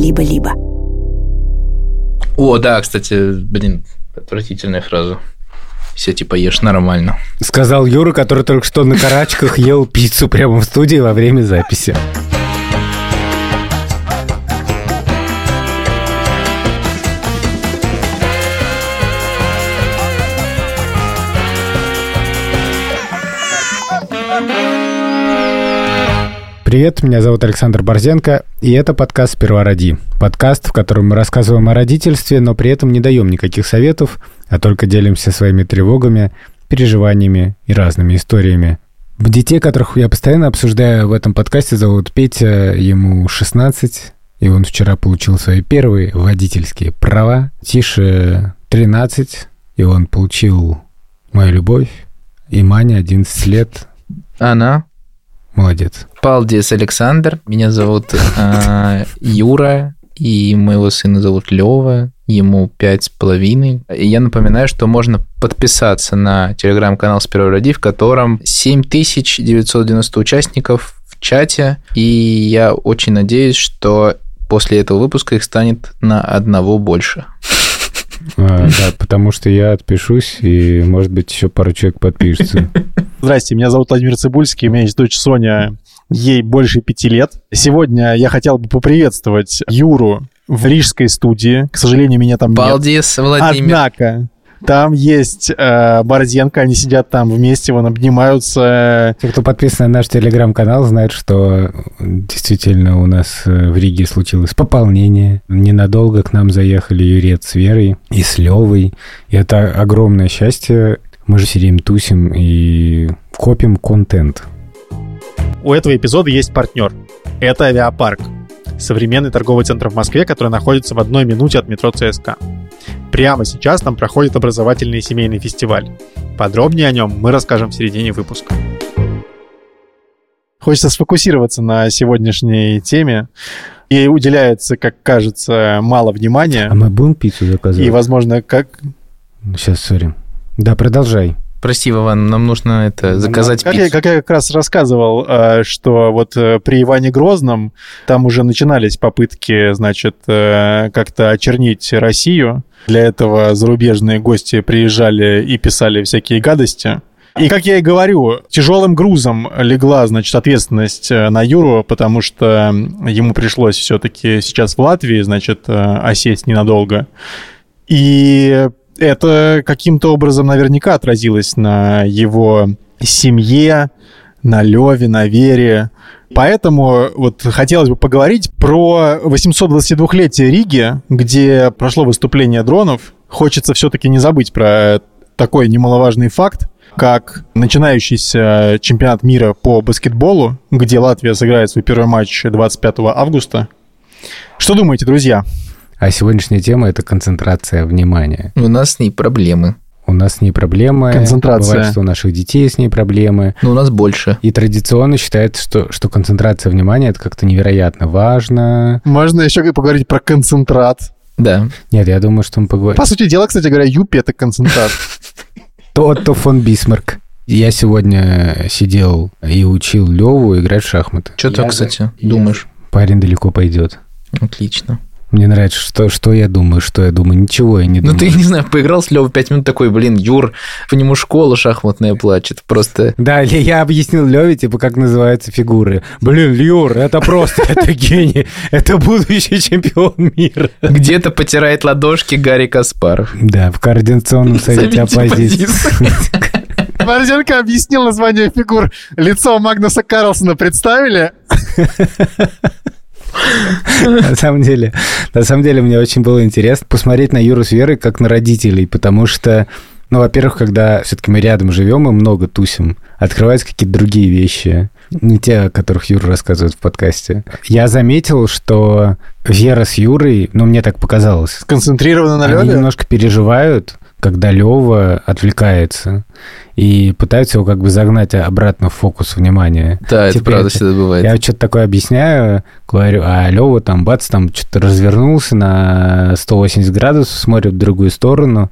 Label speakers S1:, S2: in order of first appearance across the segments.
S1: либо-либо.
S2: О, да, кстати, блин, отвратительная фраза. Все типа ешь нормально.
S3: Сказал Юра, который только что на карачках ел пиццу прямо в студии во время записи. Привет, меня зовут Александр Борзенко, и это подкаст «Сперва роди». Подкаст, в котором мы рассказываем о родительстве, но при этом не даем никаких советов, а только делимся своими тревогами, переживаниями и разными историями. Детей, которых я постоянно обсуждаю в этом подкасте, зовут Петя, ему 16, и он вчера получил свои первые водительские права. Тише 13, и он получил мою любовь. И Маня 11 лет.
S2: Она
S3: Молодец.
S2: Палдис Александр. Меня зовут э, Юра, и моего сына зовут Лева. Ему пять с половиной. И я напоминаю, что можно подписаться на телеграм-канал «Сперва ради», в котором 7990 участников в чате. И я очень надеюсь, что после этого выпуска их станет на одного больше.
S3: А, да, потому что я отпишусь, и, может быть, еще пару человек подпишется.
S4: Здрасте, меня зовут Владимир Цибульский, у меня есть дочь Соня, ей больше пяти лет. Сегодня я хотел бы поприветствовать Юру в рижской студии. К сожалению, меня там
S2: Балдис,
S4: нет.
S2: Владимир.
S4: Однако, там есть э, Борзенко, они сидят там вместе, вон обнимаются.
S3: Те, кто подписан на наш телеграм-канал, знают, что действительно у нас э, в Риге случилось пополнение. Ненадолго к нам заехали Юрец с Верой и с Левой. И это огромное счастье. Мы же сидим, тусим и копим контент.
S4: У этого эпизода есть партнер. Это авиапарк. Современный торговый центр в Москве, который находится в одной минуте от метро ЦСКА. Прямо сейчас там проходит образовательный семейный фестиваль. Подробнее о нем мы расскажем в середине выпуска. Хочется сфокусироваться на сегодняшней теме. Ей уделяется, как кажется, мало внимания.
S3: А мы будем пиццу заказывать?
S4: И, возможно, как...
S3: Сейчас, сори. Да, продолжай.
S2: Прости, Вован, нам нужно это заказать
S4: как
S2: пиццу.
S4: Я, как я как раз рассказывал, э, что вот э, при Иване Грозном там уже начинались попытки, значит, э, как-то очернить Россию. Для этого зарубежные гости приезжали и писали всякие гадости. И, как я и говорю, тяжелым грузом легла, значит, ответственность на Юру, потому что ему пришлось все-таки сейчас в Латвии, значит, осесть ненадолго. И это каким-то образом наверняка отразилось на его семье, на Леве, на Вере. Поэтому вот хотелось бы поговорить про 822-летие Риги, где прошло выступление дронов. Хочется все-таки не забыть про такой немаловажный факт, как начинающийся чемпионат мира по баскетболу, где Латвия сыграет свой первый матч 25 августа. Что думаете, друзья?
S3: А сегодняшняя тема — это концентрация внимания.
S2: У нас с ней проблемы.
S3: У нас с ней проблемы.
S4: Концентрация.
S3: Бывает, что у наших детей с ней проблемы.
S2: Но у нас больше.
S3: И традиционно считается, что, что концентрация внимания — это как-то невероятно важно.
S4: Можно еще поговорить про концентрат.
S2: Да.
S3: Нет, я думаю, что мы поговорим.
S4: По сути дела, кстати говоря, Юпи — это концентрат.
S3: Тото фон Бисмарк. Я сегодня сидел и учил Леву играть в шахматы.
S2: Что ты, кстати, думаешь?
S3: Парень далеко пойдет.
S2: Отлично.
S3: Мне нравится, что, что я думаю, что я думаю. Ничего я не
S2: Ну,
S3: думаю.
S2: ты, не знаю, поиграл с Левой пять минут, такой, блин, Юр, по нему школа шахматная плачет. Просто
S3: Да, я объяснил Леве, типа, как называются фигуры. Блин, Юр, это просто, это гений. Это будущий чемпион мира.
S2: где-то потирает ладошки Гарри Каспаров.
S3: Да, в координационном совете
S2: Совете
S3: оппозиции.
S4: Борзенко объяснил название фигур. Лицо Магнуса Карлсона представили?
S3: На самом деле, на самом деле, мне очень было интересно посмотреть на Юру с Верой как на родителей, потому что, ну, во-первых, когда все-таки мы рядом живем и много тусим, открываются какие-то другие вещи, не те, о которых Юра рассказывает в подкасте. Я заметил, что Вера с Юрой, ну, мне так показалось,
S4: Сконцентрировано на
S3: они
S4: Леве?
S3: немножко переживают, когда Лева отвлекается и пытаются его как бы загнать обратно в фокус внимания.
S2: Да, это
S3: Типа
S2: правда
S3: это-
S2: всегда бывает.
S3: Я что-то такое объясняю, говорю, а Лева там, бац, там что-то развернулся на 180 градусов, смотрит в другую сторону,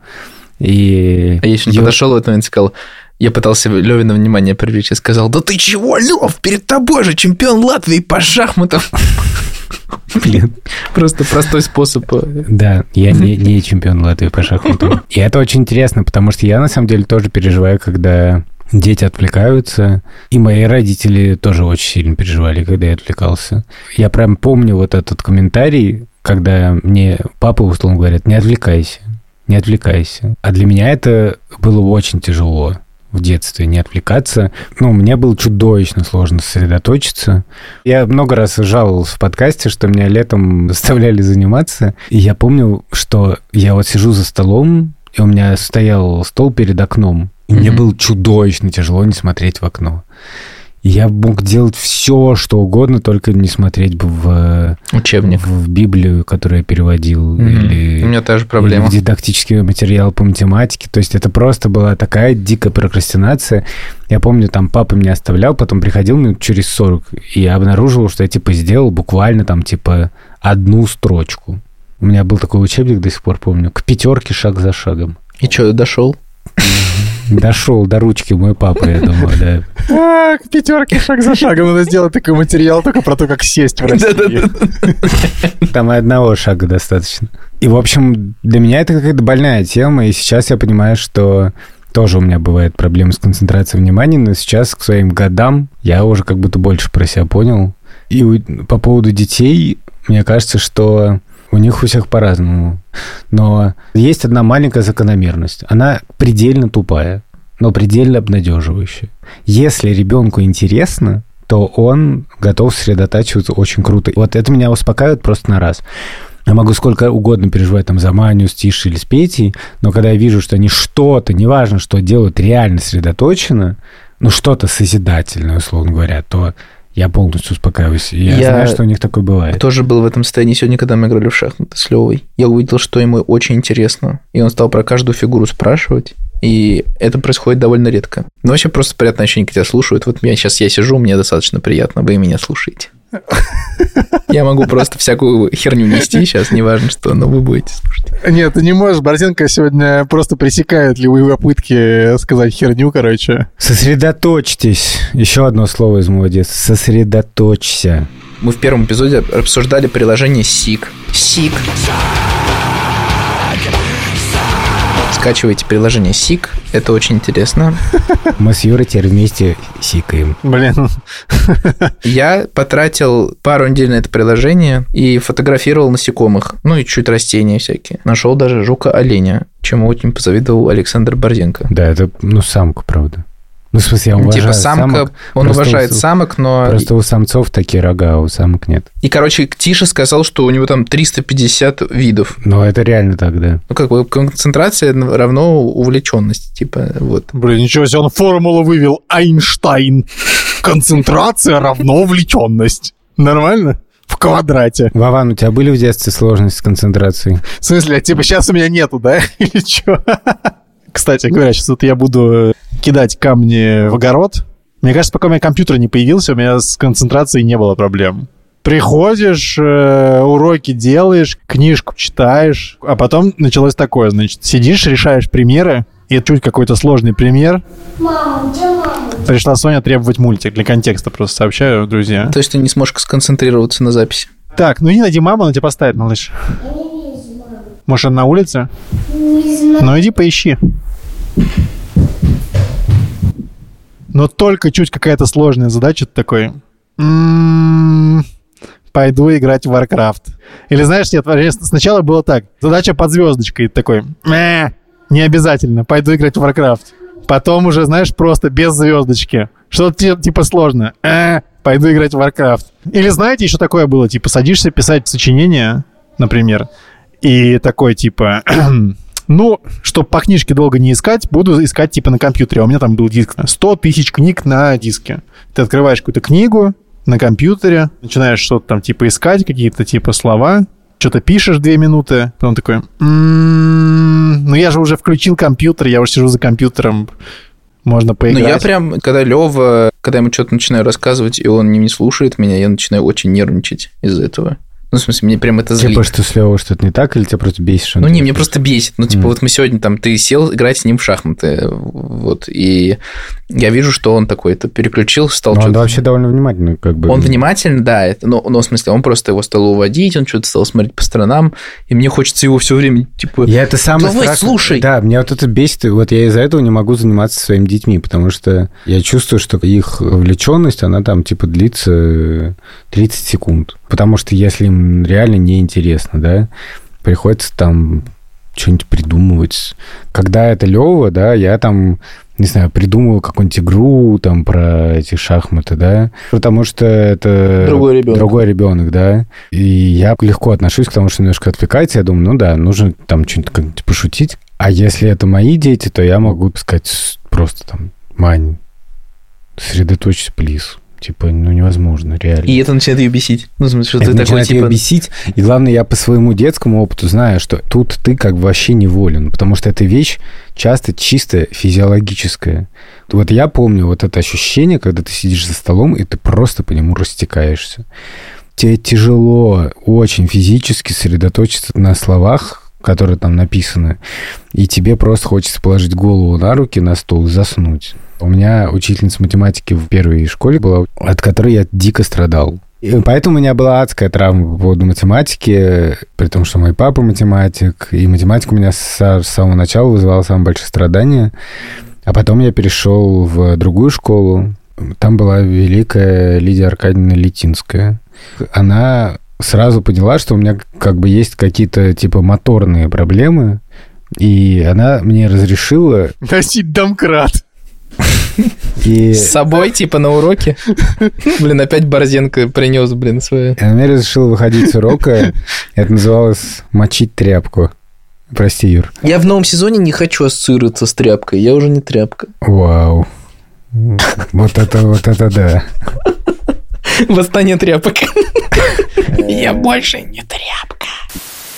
S3: и...
S2: А я еще не
S3: Ю-
S2: подошел в этот момент и сказал, я пытался Левина внимание привлечь и сказал, да ты чего, Лев, перед тобой же чемпион Латвии по шахматам.
S3: Блин,
S2: Просто простой способ.
S3: Да, я не, не чемпион Латвии по шахматам. И это очень интересно, потому что я на самом деле тоже переживаю, когда дети отвлекаются. И мои родители тоже очень сильно переживали, когда я отвлекался. Я прям помню вот этот комментарий, когда мне папа условно говорят, не отвлекайся, не отвлекайся. А для меня это было очень тяжело в детстве, не отвлекаться. Ну, мне было чудовищно сложно сосредоточиться. Я много раз жаловался в подкасте, что меня летом заставляли заниматься. И я помню, что я вот сижу за столом, и у меня стоял стол перед окном. И mm-hmm. мне было чудовищно тяжело не смотреть в окно. Я мог делать все, что угодно, только не смотреть бы в
S2: учебник,
S3: в Библию, которую я переводил, mm-hmm. или
S2: у меня та же проблема,
S3: или в дидактический материал по математике. То есть это просто была такая дикая прокрастинация. Я помню, там папа меня оставлял, потом приходил минут через 40 и обнаружил, что я типа сделал буквально там типа одну строчку. У меня был такой учебник, до сих пор помню, к пятерке шаг за шагом.
S2: И что, дошел?
S3: Дошел до ручки мой папа, я думаю, да.
S4: А, к пятерке шаг за шагом надо сделать такой материал только про то, как сесть в России.
S3: Там и одного шага достаточно. И, в общем, для меня это какая-то больная тема, и сейчас я понимаю, что тоже у меня бывает проблемы с концентрацией внимания, но сейчас к своим годам я уже как будто больше про себя понял. И по поводу детей, мне кажется, что у них у всех по-разному. Но есть одна маленькая закономерность. Она предельно тупая, но предельно обнадеживающая. Если ребенку интересно, то он готов сосредотачиваться очень круто. Вот это меня успокаивает просто на раз. Я могу сколько угодно переживать там за Маню, с Тишей или с Петей, но когда я вижу, что они что-то, неважно, что делают реально сосредоточенно, ну что-то созидательное, условно говоря, то я полностью успокаиваюсь. Я, я знаю, что у них такое бывает.
S2: тоже был в этом состоянии сегодня, когда мы играли в шахматы с Левой. Я увидел, что ему очень интересно. И он стал про каждую фигуру спрашивать. И это происходит довольно редко. Но вообще просто приятно ощущение, когда тебя слушают. Вот меня сейчас я сижу, мне достаточно приятно, вы меня слушаете. Я могу просто всякую херню нести сейчас, неважно что, но вы будете слушать.
S4: Нет, ты не можешь. Борзенко сегодня просто пресекает любые попытки сказать херню, короче.
S3: Сосредоточьтесь. Еще одно слово из моего детства. Сосредоточься.
S2: Мы в первом эпизоде обсуждали приложение SIG. SIG. Скачивайте приложение Сик, это очень интересно.
S3: Мы с Юрой теперь вместе сикаем.
S4: Блин.
S2: Я потратил пару недель на это приложение и фотографировал насекомых, ну и чуть растения всякие. Нашел даже жука-оленя, чему очень позавидовал Александр Борзенко.
S3: Да, это, ну, самка, правда. Ну, в смысле, я ну, уважаю
S2: Типа самка, самок. он просто уважает у, самок, но...
S3: Просто у самцов такие рога, а у самок нет.
S2: И, короче, Тиша сказал, что у него там 350 видов.
S3: Ну, это реально так, да.
S2: Ну, как бы концентрация равно увлеченность, типа, вот.
S4: Блин, ничего себе, он формулу вывел. Айнштайн. Концентрация равно увлеченность. Нормально? в квадрате.
S3: Вован, у тебя были в детстве сложности с концентрацией?
S4: В смысле, типа сейчас у меня нету, да? Или что? Кстати говоря, сейчас вот я буду кидать камни в огород. Мне кажется, пока у меня компьютер не появился, у меня с концентрацией не было проблем. Приходишь, э, уроки делаешь, книжку читаешь, а потом началось такое, значит, сидишь, решаешь примеры, и чуть какой-то сложный пример. Мама, где мама? Пришла Соня требовать мультик. Для контекста просто сообщаю, друзья.
S2: То есть ты не сможешь сконцентрироваться на записи?
S4: Так, ну и найди маму, она тебя поставит, малыш. Может, она на улице? Не знаю. Ну иди поищи. Но только чуть какая-то сложная задача, ты такой... «М-м-м, пойду играть в Warcraft. Или знаешь, нет, сначала было так. Задача под звездочкой. Ты такой... «Э, не обязательно, пойду играть в Warcraft. Потом уже, знаешь, просто без звездочки. Что-то типа сложно. Э, пойду играть в Warcraft. Или знаете, еще такое было, типа садишься писать сочинение, например, и такой типа Ну, чтобы по книжке долго не искать, буду искать типа на компьютере. А у меня там был диск. 100 тысяч книг на диске. Ты открываешь какую-то книгу на компьютере, начинаешь что-то там типа искать, какие-то типа слова, что-то пишешь две минуты, потом такой, м-м-м, ну я же уже включил компьютер, я уже сижу за компьютером, можно поиграть.
S2: Ну, я прям, когда Лева, когда ему что-то начинаю рассказывать, и он не слушает меня, я начинаю очень нервничать из-за этого. Ну, в смысле, мне прям это злит.
S3: Типа, что с Левой что-то не так, или тебя просто бесит?
S2: Ну, не, мне просто бесит. Ну, типа, mm. вот мы сегодня там, ты сел играть с ним в шахматы, вот, и Я вижу, что он такой-то переключил, стал
S3: Но он
S2: что-то...
S3: вообще довольно внимательный, как бы.
S2: Он внимательно, да, это, но, но в смысле, он просто его стал уводить, он что-то стал смотреть по сторонам, и мне хочется его все время, типа,
S3: Я это самое
S2: Давай,
S3: страшное-
S2: слушай.
S3: Да, меня вот это бесит. и Вот я из-за этого не могу заниматься своими детьми, потому что я чувствую, что их вовлеченность, она там типа длится э, 30 секунд. Потому что если им реально неинтересно, да, приходится там что-нибудь придумывать. Когда это Лева, да, я там, не знаю, придумываю какую-нибудь игру там про эти шахматы, да, потому что это
S2: Другой ребенок.
S3: другой ребенок, да, и я легко отношусь к тому, что немножко отвлекается, я думаю, ну да, нужно там что-нибудь пошутить, а если это мои дети, то я могу сказать просто там, Мань, сосредоточься, плиз. Типа, ну невозможно, реально.
S2: и это начинает ее бесить. Ну, в смысле, что
S3: Это
S2: ты такой,
S3: начинает её
S2: типа,
S3: бесить. И главное, я по своему детскому опыту знаю, что тут ты как бы вообще неволен, потому что эта вещь часто чисто физиологическая. Вот я помню вот это ощущение, когда ты сидишь за столом, и ты просто по нему растекаешься. Тебе тяжело очень физически сосредоточиться на словах, которые там написаны, и тебе просто хочется положить голову на руки на стол и заснуть. У меня учительница математики в первой школе была, от которой я дико страдал. И поэтому у меня была адская травма по поводу математики, при том, что мой папа математик, и математика у меня с, самого начала вызывала самые большие страдания. А потом я перешел в другую школу. Там была великая Лидия Аркадьевна Литинская. Она сразу поняла, что у меня как бы есть какие-то типа моторные проблемы, и она мне разрешила...
S4: Носить домкрат.
S3: И...
S2: с собой, типа, на уроке. Блин, опять Борзенко принес, блин, свою.
S3: И Она мне разрешила выходить с урока. Это называлось «мочить тряпку». Прости, Юр.
S2: Я в новом сезоне не хочу ассоциироваться с тряпкой, я уже не тряпка.
S3: Вау. Вот это, вот это да.
S2: Восстание тряпок. Я больше не тряпка.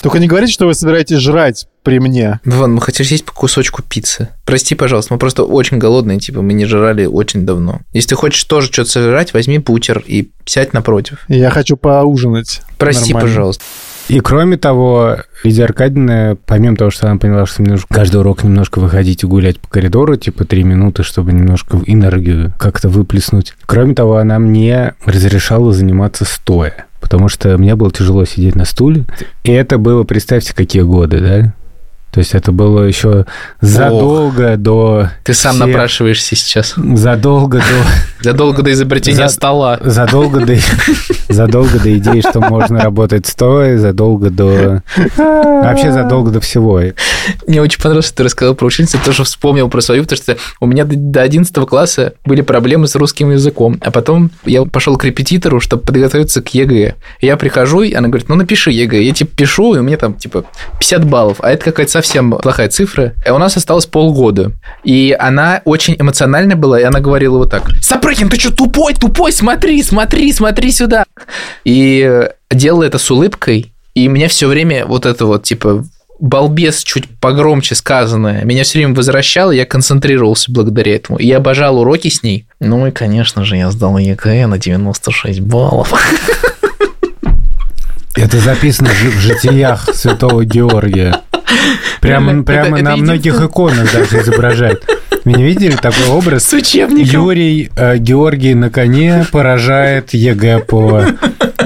S4: Только не говорите, что вы собираетесь жрать при мне.
S2: Вон, мы хотели съесть по кусочку пиццы. Прости, пожалуйста, мы просто очень голодные, типа, мы не жрали очень давно. Если ты хочешь тоже что-то сожрать, возьми бутер и сядь напротив.
S4: Я хочу поужинать.
S2: Прости,
S4: Нормально.
S2: пожалуйста.
S3: И кроме того, Лидия Аркадьевна, помимо того, что она поняла, что мне нужно каждый урок немножко выходить и гулять по коридору, типа три минуты, чтобы немножко энергию как-то выплеснуть. Кроме того, она мне разрешала заниматься стоя, потому что мне было тяжело сидеть на стуле. И это было, представьте, какие годы, да? То есть это было еще задолго до...
S2: Ты сам
S3: всех-
S2: напрашиваешься сейчас.
S3: Задолго до...
S2: Задолго до изобретения стола.
S3: Задолго до, задолго до идеи, что можно работать стоя, задолго до... Вообще задолго до всего.
S2: Мне очень понравилось, что ты рассказал про учительницу, тоже вспомнил про свою, потому что у меня до- до 11 класса были проблемы с русским языком, а потом я пошел к репетитору, чтобы подготовиться к ЕГЭ. Я прихожу, и она говорит, ну напиши ЕГЭ. Я типа пишу, и у меня там типа 50 баллов, а это какая-то совсем плохая цифра. И у нас осталось полгода. И она очень эмоциональная была, и она говорила вот так, Сапрыкин, ты что, тупой, тупой, смотри, смотри, смотри сюда. И э, делала это с улыбкой, и меня все время вот это вот, типа, балбес чуть погромче сказанное, меня все время возвращало, я концентрировался благодаря этому. И я обожал уроки с ней. Ну и, конечно же, я сдал ЕГЭ на 96 баллов.
S3: Это записано в житиях святого Георгия. Прямо,
S2: Это-
S3: прямо
S2: это
S3: на
S2: единственное-
S3: многих иконах даже изображают. Вы не видели такой образ?
S2: С учебником.
S3: Юрий э, Георгий на коне поражает ЕГЭ по...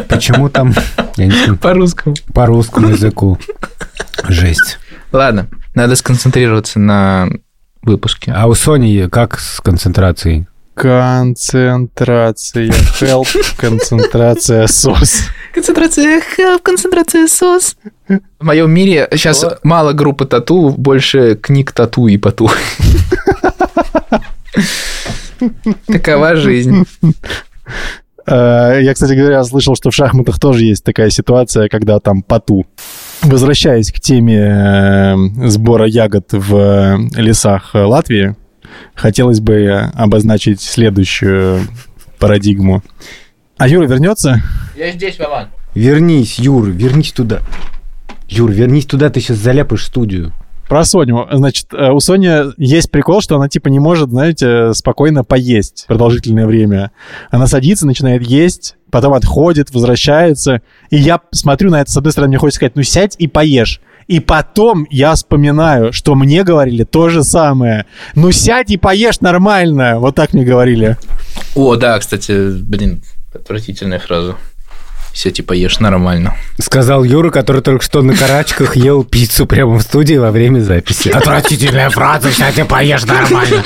S3: Почему там? Я не знаю.
S2: По-русскому.
S3: По русскому языку. Жесть.
S2: Ладно, надо сконцентрироваться на выпуске.
S3: А у Сони как с концентрацией?
S4: Концентрация. Help. Концентрация. Сос.
S2: Концентрация help, концентрация сос. В моем мире сейчас мало группы тату, больше книг тату и поту. Такова жизнь.
S4: Э, Я, кстати говоря, слышал, что в шахматах тоже есть такая ситуация, когда там поту. Возвращаясь к теме э, сбора ягод в э, лесах э, Латвии, хотелось бы обозначить следующую парадигму. А Юра вернется?
S2: Я здесь, Вован.
S3: Вернись, Юр, вернись туда. Юр, вернись туда, ты сейчас заляпаешь студию.
S4: Про Соню. Значит, э, у Сони есть прикол, что она типа не может, знаете, спокойно поесть продолжительное время. Она садится, начинает есть, потом отходит, возвращается. И я смотрю на это, с одной стороны, мне хочется сказать, ну сядь и поешь. И потом я вспоминаю, что мне говорили то же самое. Ну сядь и поешь нормально. Вот так мне говорили.
S2: О, да, кстати, блин, отвратительная фраза. Все типа ешь нормально.
S3: Сказал Юра, который только что на карачках ел пиццу прямо в студии во время записи. Отвратительная фраза, сядь и поешь нормально.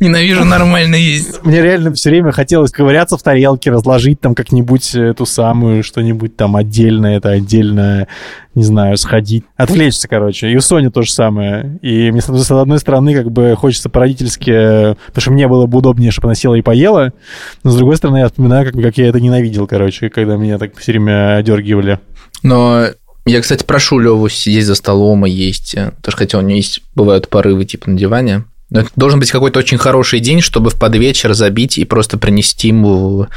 S2: Ненавижу нормально есть.
S4: Мне реально все время хотелось ковыряться в тарелке, разложить там как-нибудь эту самую, что-нибудь там отдельное, это отдельно, не знаю, сходить. Отвлечься, короче. И у Сони то же самое. И мне, с одной стороны, как бы хочется по-родительски, потому что мне было бы удобнее, чтобы она села и поела, но с другой стороны, я вспоминаю, как, как я это ненавидел, короче, когда меня так все время одергивали.
S2: Но я, кстати, прошу Леву сидеть за столом и есть. Тоже хотя у него есть, бывают порывы типа на диване. Но это должен быть какой-то очень хороший день, чтобы в подвечер забить и просто принести ему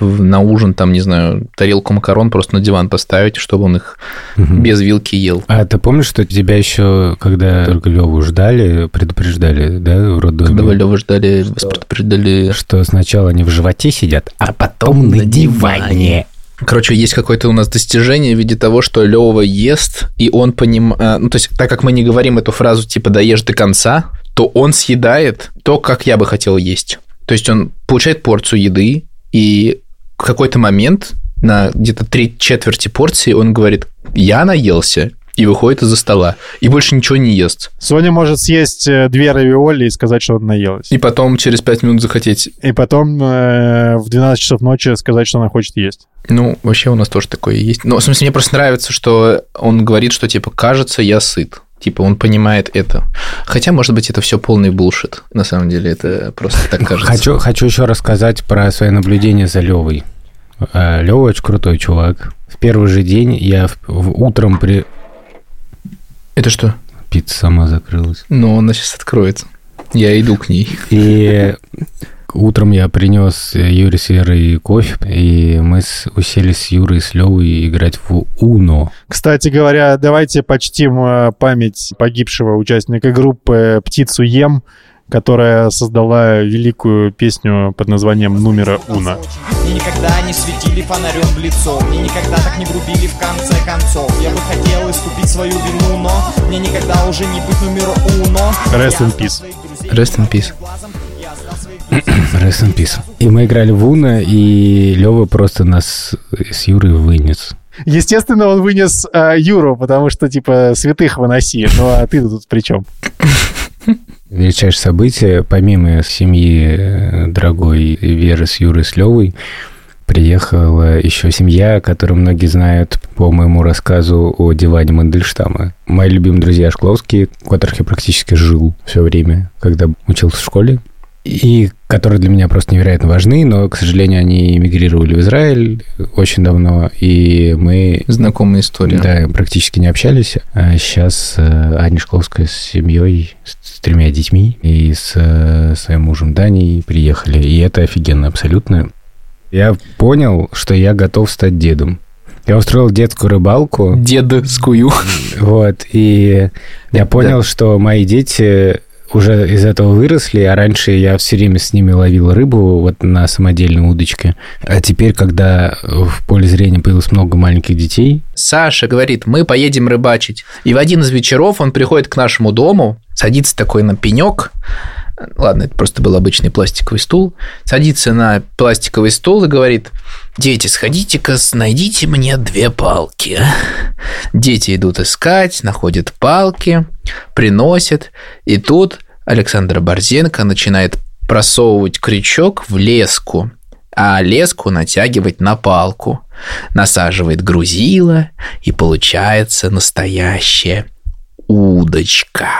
S2: на ужин, там, не знаю, тарелку макарон просто на диван поставить, чтобы он их угу. без вилки ел.
S3: А ты помнишь, что тебя еще, когда только Леву ждали, предупреждали, да, в роддоме?
S2: Когда вы Леву ждали, вас предупреждали...
S3: Что сначала они в животе сидят, а потом на диване.
S2: Короче, есть какое-то у нас достижение в виде того, что Лева ест, и он понимает... Ну, то есть, так как мы не говорим эту фразу типа «доешь до конца», то он съедает то, как я бы хотел есть. То есть он получает порцию еды, и в какой-то момент на где-то три четверти порции он говорит «я наелся», и выходит из-за стола, и больше ничего не ест.
S4: Соня может съесть э, две равиоли и сказать, что она наелась.
S2: И потом через пять минут захотеть.
S4: И потом э, в 12 часов ночи сказать, что она хочет есть.
S2: Ну, вообще у нас тоже такое есть. Но, в смысле, мне просто нравится, что он говорит, что, типа, кажется, я сыт. Типа он понимает это. Хотя, может быть, это все полный булшит. На самом деле, это просто так кажется.
S3: Хочу, хочу еще рассказать про свои наблюдения за Левой. А, Лева очень крутой чувак. В первый же день я в, в, утром при...
S2: Это что?
S3: Пицца сама закрылась.
S2: Ну, она сейчас откроется. Я иду к ней.
S3: И Утром я принес Юре с Верой кофе, и мы с, уселись с Юрой и с Левой играть в Уно.
S4: Кстати говоря, давайте почтим э, память погибшего участника группы «Птицу ем», которая создала великую песню под названием «Numero Уна». Мне никогда не светили фонарем в лицо, мне никогда так не грубили в конце концов. Я бы хотел искупить свою вину, но мне никогда уже не быть номер уно. Rest in peace.
S2: Rest in peace.
S3: Rest in peace. И мы играли в Уна, и Лева просто нас с Юрой вынес.
S4: Естественно, он вынес э, Юру, потому что, типа, святых выноси. Ну, а ты тут при чем?
S3: Величайшее событие, помимо семьи э, дорогой Веры с Юрой с Левой, приехала еще семья, которую многие знают по моему рассказу о диване Мандельштама. Мои любимые друзья Шкловские, у которых я практически жил все время, когда учился в школе и которые для меня просто невероятно важны, но, к сожалению, они эмигрировали в Израиль очень давно, и мы...
S2: Знакомая история.
S3: Да, практически не общались. А сейчас э, Аня Шкловская с семьей, с тремя детьми и с э, своим мужем Даней приехали, и это офигенно абсолютно. Я понял, что я готов стать дедом. Я устроил детскую рыбалку.
S2: Дедскую.
S3: Вот, и я понял, да. что мои дети уже из этого выросли, а раньше я все время с ними ловил рыбу вот на самодельной удочке. А теперь, когда в поле зрения появилось много маленьких детей...
S2: Саша говорит, мы поедем рыбачить. И в один из вечеров он приходит к нашему дому, садится такой на пенек, Ладно, это просто был обычный пластиковый стул. Садится на пластиковый стул и говорит, дети, сходите-ка, найдите мне две палки. Дети идут искать, находят палки, приносят. И тут Александра Борзенко начинает просовывать крючок в леску, а леску натягивать на палку. Насаживает грузила, и получается настоящая удочка.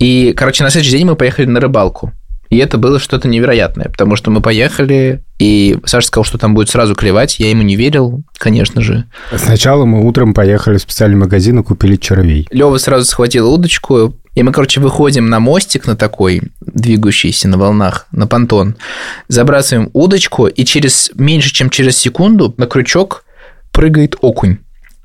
S2: И, короче, на следующий день мы поехали на рыбалку. И это было что-то невероятное, потому что мы поехали, и Саша сказал, что там будет сразу клевать. Я ему не верил, конечно же.
S3: Сначала мы утром поехали в специальный магазин и купили червей.
S2: Лева сразу схватил удочку, и мы, короче, выходим на мостик на такой, двигающийся на волнах, на понтон, забрасываем удочку, и через меньше, чем через секунду на крючок прыгает окунь.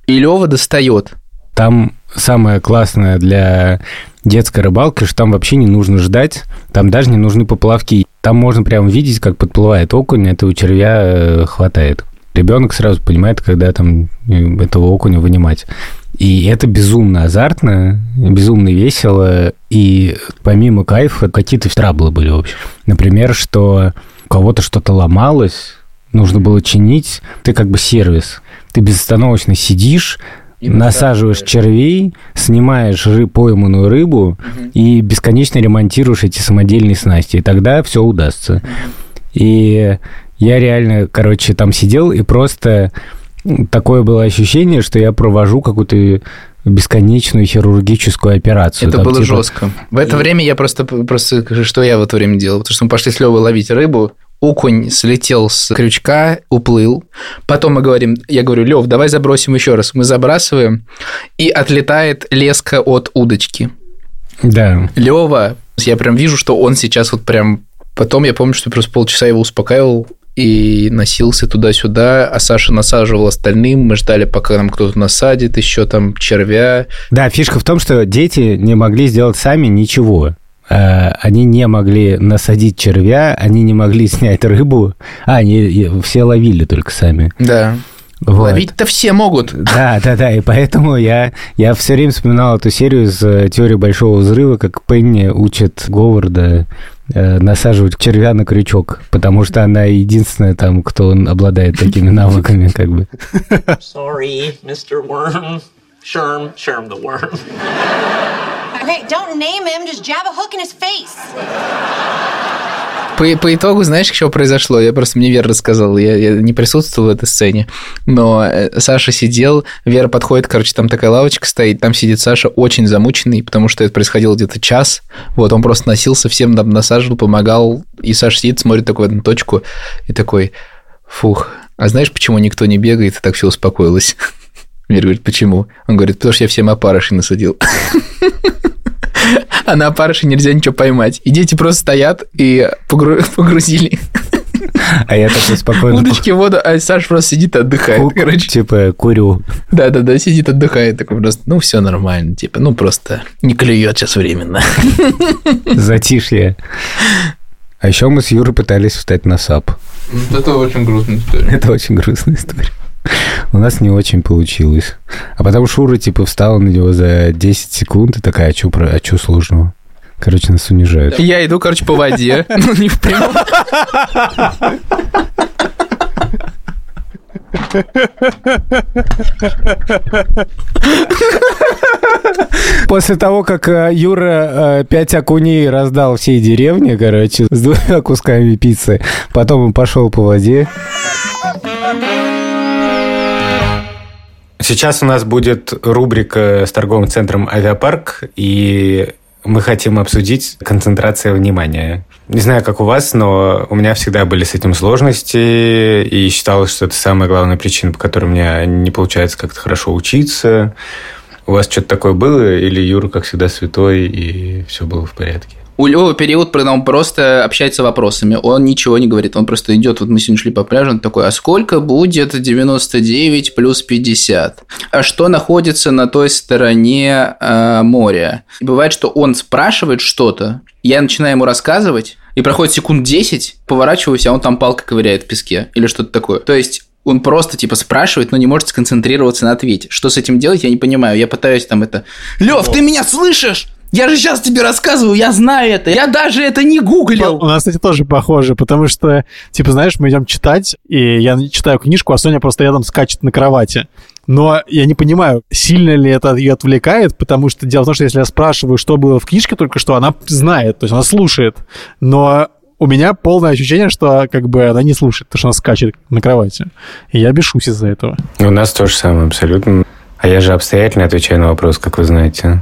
S2: И Лева достает.
S3: Там самое классное для детской рыбалки, что там вообще не нужно ждать, там даже не нужны поплавки. Там можно прямо видеть, как подплывает окунь, этого червя э, хватает. Ребенок сразу понимает, когда там э, этого окуня вынимать. И это безумно азартно, безумно весело. И помимо кайфа какие-то траблы были, в общем. Например, что у кого-то что-то ломалось, нужно было чинить. Ты как бы сервис. Ты безостановочно сидишь, насаживаешь червей, снимаешь ры, пойманную рыбу угу. и бесконечно ремонтируешь эти самодельные снасти. И тогда все удастся. И я реально, короче, там сидел и просто такое было ощущение, что я провожу какую-то бесконечную хирургическую операцию.
S2: Это там, было типа... жестко. В это и... время я просто, просто... Что я в это время делал? Потому что мы пошли с Левой ловить рыбу, окунь слетел с крючка, уплыл. Потом мы говорим, я говорю, Лев, давай забросим еще раз. Мы забрасываем, и отлетает леска от удочки.
S3: Да.
S2: Лева, я прям вижу, что он сейчас вот прям... Потом я помню, что просто полчаса его успокаивал, и носился туда-сюда, а Саша насаживал остальным, мы ждали, пока нам кто-то насадит, еще там червя.
S3: Да, фишка в том, что дети не могли сделать сами ничего. Э, они не могли насадить червя, они не могли снять рыбу. А, они все ловили только сами.
S2: Да. Вот. Ловить-то все могут.
S3: Да, да, да. И поэтому я, я все время вспоминал эту серию из э, теории большого взрыва, как Пенни учит Говарда э, насаживать червя на крючок, потому что она единственная там, кто обладает такими навыками, как бы. Sorry, Mr. Worm. Sherm, Sherm the worm.
S2: Okay, don't name him, just jab a hook in his face. По, по итогу, знаешь, что произошло? Я просто мне Вера рассказал, я, я не присутствовал в этой сцене, но э, Саша сидел, Вера подходит, короче, там такая лавочка стоит, там сидит Саша очень замученный, потому что это происходило где-то час, вот, он просто носился, всем там насаживал, помогал, и Саша сидит, смотрит такой в одну точку и такой, фух, а знаешь, почему никто не бегает, и так все успокоилось? Вера говорит, почему? Он говорит, потому что я всем опарыши насадил. А на опарыше нельзя ничего поймать. И дети просто стоят и погрузили.
S3: А я такой спокойно...
S2: Удочки в воду, а Саша просто сидит отдыхает, Ку- короче.
S3: Типа, курю.
S2: Да-да-да, сидит отдыхает, такой просто, ну, все нормально, типа, ну, просто не клюет сейчас временно.
S3: Затишье. А еще мы с Юрой пытались встать на SUP.
S2: Это очень грустная история.
S3: Это очень грустная история. У нас не очень получилось. А потом Шура, типа, встала на него за 10 секунд и такая, а что а чё сложного? Короче, нас унижают.
S2: Я иду, короче, по воде. Ну, не в прямом.
S3: После того, как э, Юра э, пять окуней раздал всей деревне, короче, с двумя кусками пиццы, потом он пошел по воде. Сейчас у нас будет рубрика с торговым центром «Авиапарк», и мы хотим обсудить концентрацию внимания. Не знаю, как у вас, но у меня всегда были с этим сложности, и считалось, что это самая главная причина, по которой у меня не получается как-то хорошо учиться. У вас что-то такое было, или Юра, как всегда, святой, и все было в порядке?
S2: У Лёвы период, он просто общается вопросами, он ничего не говорит, он просто идет, вот мы сегодня шли по пляжу, он такой, а сколько будет 99 плюс 50? А что находится на той стороне э, моря? И бывает, что он спрашивает что-то, я начинаю ему рассказывать, и проходит секунд 10, поворачиваюсь, а он там палкой ковыряет в песке или что-то такое. То есть он просто типа спрашивает, но не может сконцентрироваться на ответе. Что с этим делать, я не понимаю. Я пытаюсь там это... Лев, ты меня слышишь? Я же сейчас тебе рассказываю, я знаю это. Я даже это не гуглил.
S4: У нас, кстати, тоже похоже, потому что, типа, знаешь, мы идем читать, и я читаю книжку, а Соня просто рядом скачет на кровати. Но я не понимаю, сильно ли это ее отвлекает, потому что дело в том, что если я спрашиваю, что было в книжке только что, она знает, то есть она слушает. Но у меня полное ощущение, что как бы она не слушает, потому что она скачет на кровати. И я бешусь из-за этого.
S3: У нас то же самое абсолютно. А я же обстоятельно отвечаю на вопрос, как вы знаете.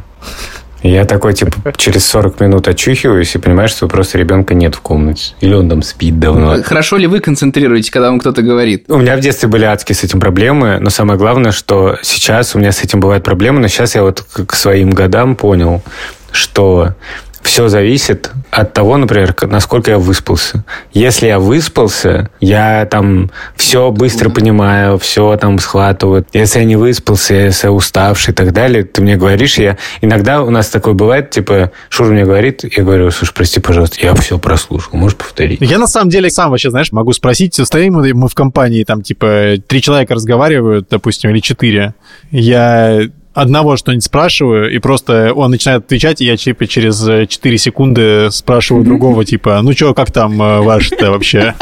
S3: Я такой, типа, через 40 минут очухиваюсь и понимаю, что просто ребенка нет в комнате. Или он там спит давно.
S2: Хорошо ли вы концентрируетесь, когда вам кто-то говорит?
S3: У меня в детстве были адские с этим проблемы, но самое главное, что сейчас у меня с этим бывают проблемы, но сейчас я вот к своим годам понял, что все зависит от того, например, насколько я выспался. Если я выспался, я там все быстро понимаю, все там схватываю. Если я не выспался, если я уставший и так далее, ты мне говоришь, я... Иногда у нас такое бывает, типа, Шур мне говорит, я говорю, слушай, прости, пожалуйста, я все прослушал, можешь повторить?
S4: Я на самом деле сам вообще, знаешь, могу спросить, стоим мы в компании, там, типа, три человека разговаривают, допустим, или четыре. Я одного что-нибудь спрашиваю, и просто он начинает отвечать, и я типа через 4 секунды спрашиваю другого, типа, ну что, как там э, ваш-то вообще?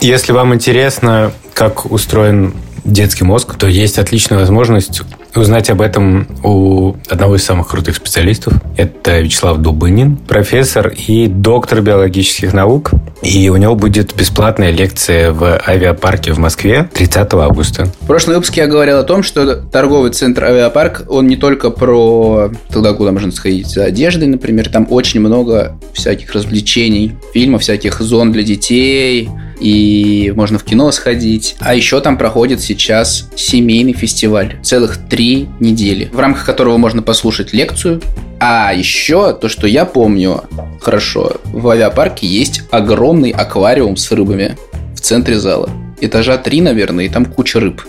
S1: Если вам интересно, как устроен детский мозг, то есть отличная возможность узнать об этом у одного из самых крутых специалистов. Это Вячеслав Дубынин, профессор и доктор биологических наук. И у него будет бесплатная лекция в авиапарке в Москве 30 августа.
S2: В прошлом выпуске я говорил о том, что торговый центр авиапарк, он не только про туда, куда можно сходить за одеждой, например, там очень много всяких развлечений, фильмов, всяких зон для детей, и можно в кино сходить. А еще там проходит сейчас семейный фестиваль. Целых три недели, в рамках которого можно послушать лекцию. А еще то, что я помню хорошо, в авиапарке есть огромный аквариум с рыбами в центре зала. Этажа три, наверное, и там куча рыб.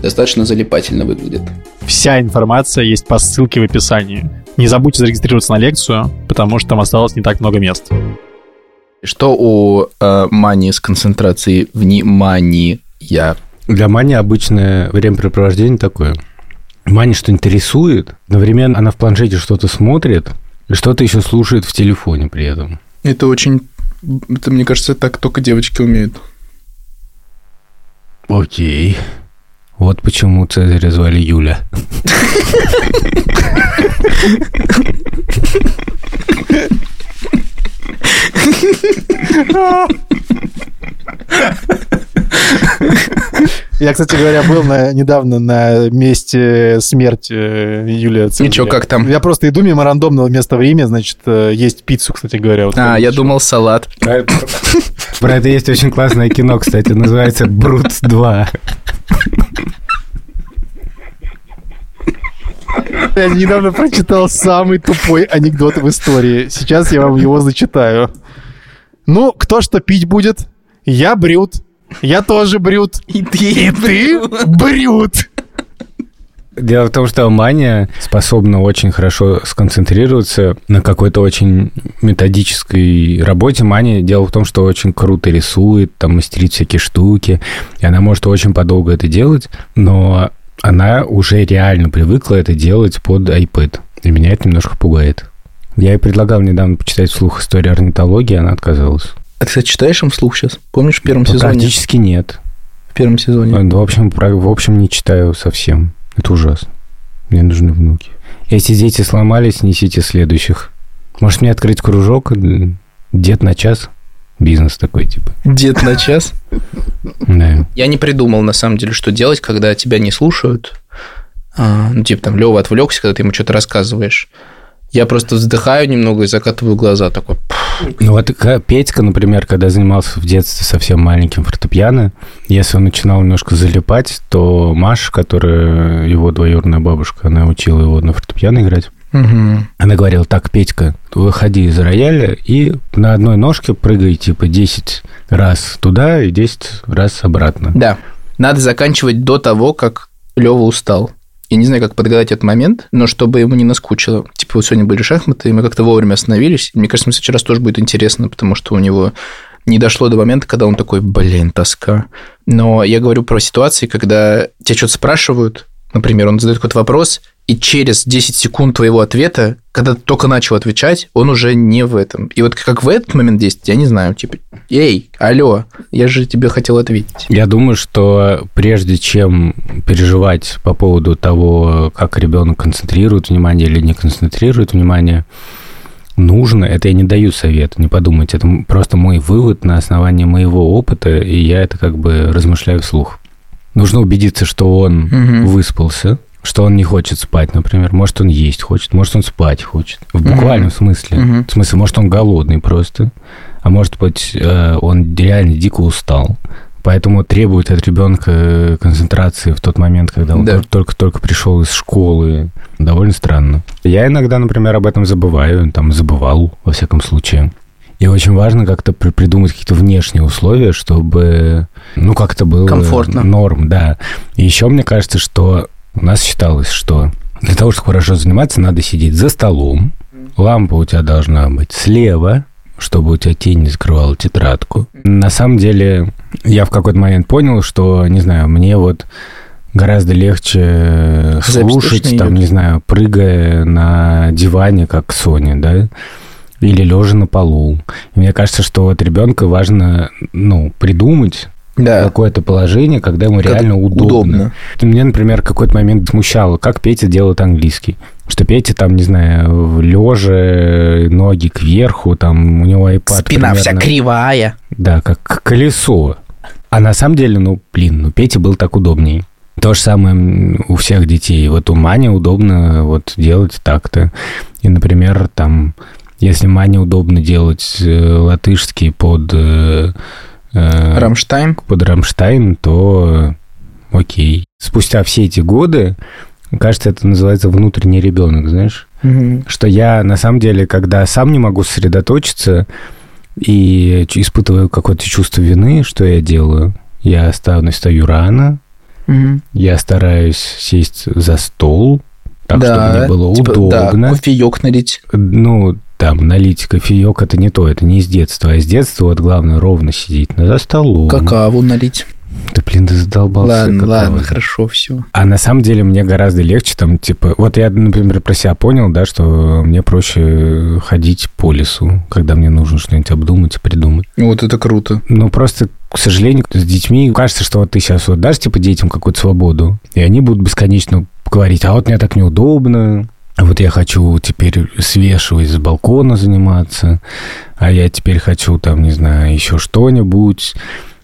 S2: Достаточно залипательно выглядит.
S4: Вся информация есть по ссылке в описании. Не забудьте зарегистрироваться на лекцию, потому что там осталось не так много мест.
S2: Что у э, мании с концентрацией внимания?
S3: Для мании обычное времяпрепровождение такое. Мани что-нибудь рисует, одновременно она в планшете что-то смотрит, и что-то еще слушает в телефоне при этом.
S5: Это очень... Это, мне кажется, так только девочки умеют.
S3: Окей. Вот почему Цезаря звали Юля.
S4: Я, кстати говоря, был на, недавно на месте смерти э, Юлия Цезаря.
S2: Ничего, как там?
S4: Я просто иду мимо рандомного места в Риме, значит, э, есть пиццу, кстати говоря. Вот
S2: А, я
S4: ходишь.
S2: думал салат.
S3: Про это есть очень классное кино, кстати, называется «Брут 2».
S4: Я недавно прочитал самый тупой анекдот в истории. Сейчас я вам его зачитаю. Ну, кто что пить будет? Я брют. Я тоже брют.
S2: И ты,
S4: И ты брют.
S3: Дело в том, что мания способна очень хорошо сконцентрироваться на какой-то очень методической работе. Мания дело в том, что очень круто рисует, там мастерит всякие штуки, и она может очень подолго это делать, но она уже реально привыкла это делать под iPad. И меня это немножко пугает. Я ей предлагал недавно почитать вслух историю орнитологии, она отказалась.
S5: А ты, кстати, читаешь им вслух сейчас? Помнишь в первом сезоне?
S3: Практически нет.
S5: В первом сезоне.
S3: В общем, про- в общем, не читаю совсем. Это ужасно. Мне нужны внуки. Если дети сломались, несите следующих. Может, мне открыть кружок? Дед на час? Бизнес такой, типа.
S5: Дед на час.
S3: Да.
S2: Я не придумал, на самом деле, что делать, когда тебя не слушают. А, ну, типа, там, Лева отвлекся, когда ты ему что-то рассказываешь. Я просто вздыхаю немного и закатываю глаза, такой...
S3: Ну вот Петька, например, когда занимался в детстве совсем маленьким фортепиано, если он начинал немножко залипать, то Маша, которая его двоюродная бабушка, она учила его на фортепиано играть. Она говорила, так, Петька, выходи из рояля и на одной ножке прыгай, типа, 10 раз туда и 10 раз обратно.
S2: Да, надо заканчивать до того, как Лева устал. Я не знаю, как подгадать этот момент, но чтобы ему не наскучило. Типа, вот сегодня были шахматы, и мы как-то вовремя остановились. Мне кажется, в следующий тоже будет интересно, потому что у него не дошло до момента, когда он такой, блин, тоска. Но я говорю про ситуации, когда тебя что-то спрашивают, например, он задает какой-то вопрос, и через 10 секунд твоего ответа, когда ты только начал отвечать, он уже не в этом. И вот как в этот момент действовать, я не знаю. Типа, эй, алло, я же тебе хотел ответить.
S3: Я думаю, что прежде чем переживать по поводу того, как ребенок концентрирует внимание или не концентрирует внимание, нужно, это я не даю совет, не подумайте, это просто мой вывод на основании моего опыта, и я это как бы размышляю вслух. Нужно убедиться, что он
S2: Мгм.
S3: выспался, что он не хочет спать, например. Может, он есть хочет, может, он спать хочет. В буквальном смысле.
S2: Мгм.
S3: В смысле, может, он голодный просто, а может быть, э, он реально дико устал. Поэтому требовать от ребенка концентрации в тот момент, когда он
S2: Да.
S3: тол- только-только пришел из школы, довольно странно. Я иногда, например, об этом забываю, там, забывал, во всяком случае. И очень важно как-то при- придумать какие-то внешние условия, чтобы, ну, как-то было...
S2: Комфортно.
S3: Норм, да. И еще мне кажется, что у нас считалось, что для того, чтобы хорошо заниматься, надо сидеть за столом, лампа у тебя должна быть слева, чтобы у тебя тень не закрывала тетрадку. На самом деле, я в какой-то момент понял, что, не знаю, мне вот гораздо легче
S2: Запись
S3: слушать, там,
S2: идет.
S3: не знаю, прыгая на диване, как Соня, да, или лежа на полу. И мне кажется, что от ребенка важно, ну, придумать
S2: Да.
S3: какое-то положение, когда ему
S2: Как
S3: реально удобно.
S2: удобно.
S3: Мне, например, какой-то момент смущало, как Петя делает английский. Что Петя там, не знаю, лежа, ноги кверху, там у него iPad
S2: Спина вся
S3: примерно-
S2: кривая.
S3: Да, как колесо. А на самом деле, ну, блин, ну, Пете был так удобней. То же самое у всех детей. Вот у Мани удобно вот делать так-то. И, например, там, если Мане удобно делать э, латышский под, э,
S2: Рамштайн.
S3: под Рамштайн, то э, окей. Спустя все эти годы, кажется, это называется внутренний ребенок, знаешь?
S2: Мгм.
S3: что я на самом деле, когда сам не могу сосредоточиться и испытываю какое-то чувство вины, что я делаю, я стану, стою рано,
S2: Мгм.
S3: я стараюсь сесть за стол, так,
S2: да,
S3: чтобы мне было
S2: типа, Да,
S3: удобно.
S2: кофеек налить.
S3: Ну, там, налить кофеек, это не то, это не из детства. А из детства вот главное ровно сидеть за столом.
S2: Какаву налить.
S3: Да, блин, ты задолбался.
S2: ладно,
S3: какао.
S2: ладно, хорошо, все.
S3: А на самом деле мне гораздо легче там, типа... Вот я, например, про себя понял, да, что мне проще ходить по лесу, когда мне нужно что-нибудь обдумать и придумать.
S2: Вот это круто.
S3: Ну, просто, к сожалению, с детьми кажется, что вот ты сейчас вот дашь, типа, детям какую-то свободу, и они будут бесконечно говорить, а вот мне так неудобно, вот я хочу теперь свешивать с балкона заниматься, а я теперь хочу там, не знаю, еще что-нибудь.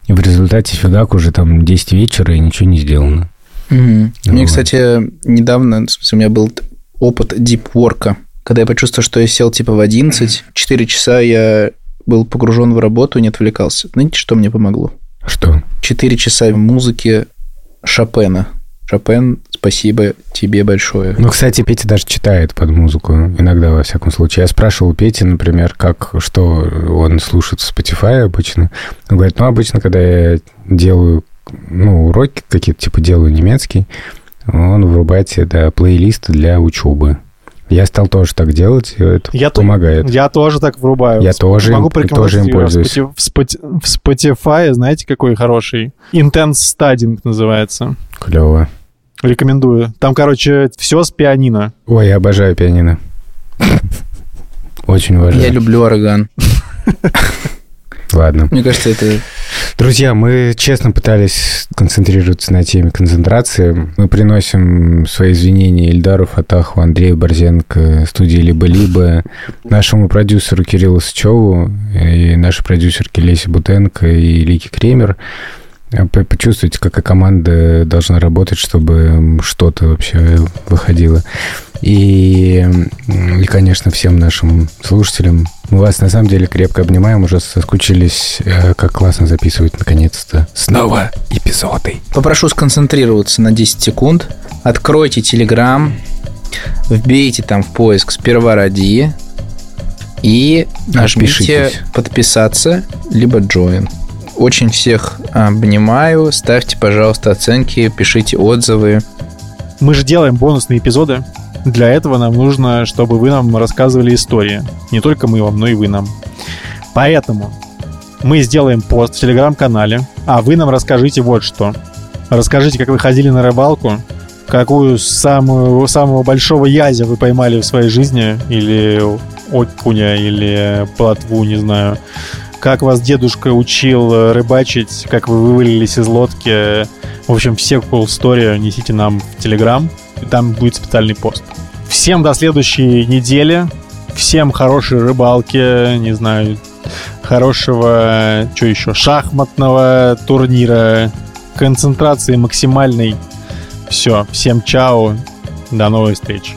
S3: И в результате фигак уже там 10 вечера и ничего не сделано.
S2: Мгм. Мне,
S3: Вот.
S2: кстати, недавно, в смысле, у меня был опыт дипворка, когда я почувствовал, что я сел типа в 11, 4 часа я был погружен в работу и не отвлекался. Знаете, что мне помогло?
S3: Что?
S2: 4 часа музыки Шопена. Шопен, спасибо тебе большое.
S3: Ну, кстати, Петя даже читает под музыку иногда, во всяком случае. Я спрашивал Пети, например, как, что он слушает в Spotify обычно. Он говорит, ну, обычно, когда я делаю, ну, уроки какие-то, типа, делаю немецкий, он врубает себе, да, плейлист для учебы. Я стал тоже так делать, и это
S4: Я то-
S3: помогает.
S4: Я тоже так врубаю.
S3: Я тоже
S4: Могу
S3: им- тоже им пользуюсь.
S4: Spotify- В Spotify, в Spotify, знаете, какой хороший? Intense Studying называется.
S3: Клево.
S4: Рекомендую. Там, короче, все с пианино.
S3: Ой, я обожаю пианино. Очень уважаю.
S2: Я люблю орган.
S3: Ладно.
S2: Мне кажется, это...
S3: Друзья, мы честно пытались концентрироваться на теме концентрации. Мы приносим свои извинения Ильдару Фатаху, Андрею Борзенко, студии «Либо-либо», нашему продюсеру Кириллу Сычеву и нашей продюсерке Лесе Бутенко и Лике Кремер. По- Почувствуйте, какая команда должна работать, чтобы что-то вообще выходило. И, и, конечно, всем нашим слушателям. Мы вас на самом деле крепко обнимаем, уже соскучились, э, как классно записывать наконец-то. Снова эпизоды.
S2: Попрошу сконцентрироваться на 10 секунд. Откройте Telegram, вбейте там в поиск «Сперва ради» и нажмите. «Подписаться» либо «Join». Очень всех обнимаю. Ставьте, пожалуйста, оценки, пишите отзывы.
S4: Мы же делаем бонусные эпизоды. Для этого нам нужно, чтобы вы нам рассказывали истории. Не только мы вам, но и вы нам. Поэтому мы сделаем пост в телеграм-канале, а вы нам расскажите вот что. Расскажите, как вы ходили на рыбалку, какую самую, самого большого язя вы поймали в своей жизни, или окуня, или плотву, не знаю. Как вас дедушка учил э, рыбачить, как вы вывалились из лодки. В общем, все cool story несите нам в Телеграм, и там будет специальный пост. Всем до следующей недели. Всем хорошей рыбалки, не знаю, хорошего, что еще, шахматного турнира, концентрации максимальной. Все, всем чао, до новых встреч.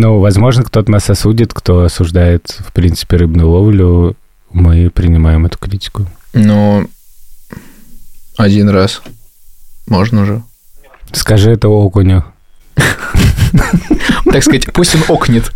S3: Ну, возможно, кто-то нас осудит, кто осуждает, в принципе, рыбную ловлю. Мы принимаем эту критику.
S2: Ну, один раз. Можно же.
S3: Скажи это окуню.
S2: Так сказать, пусть он окнет.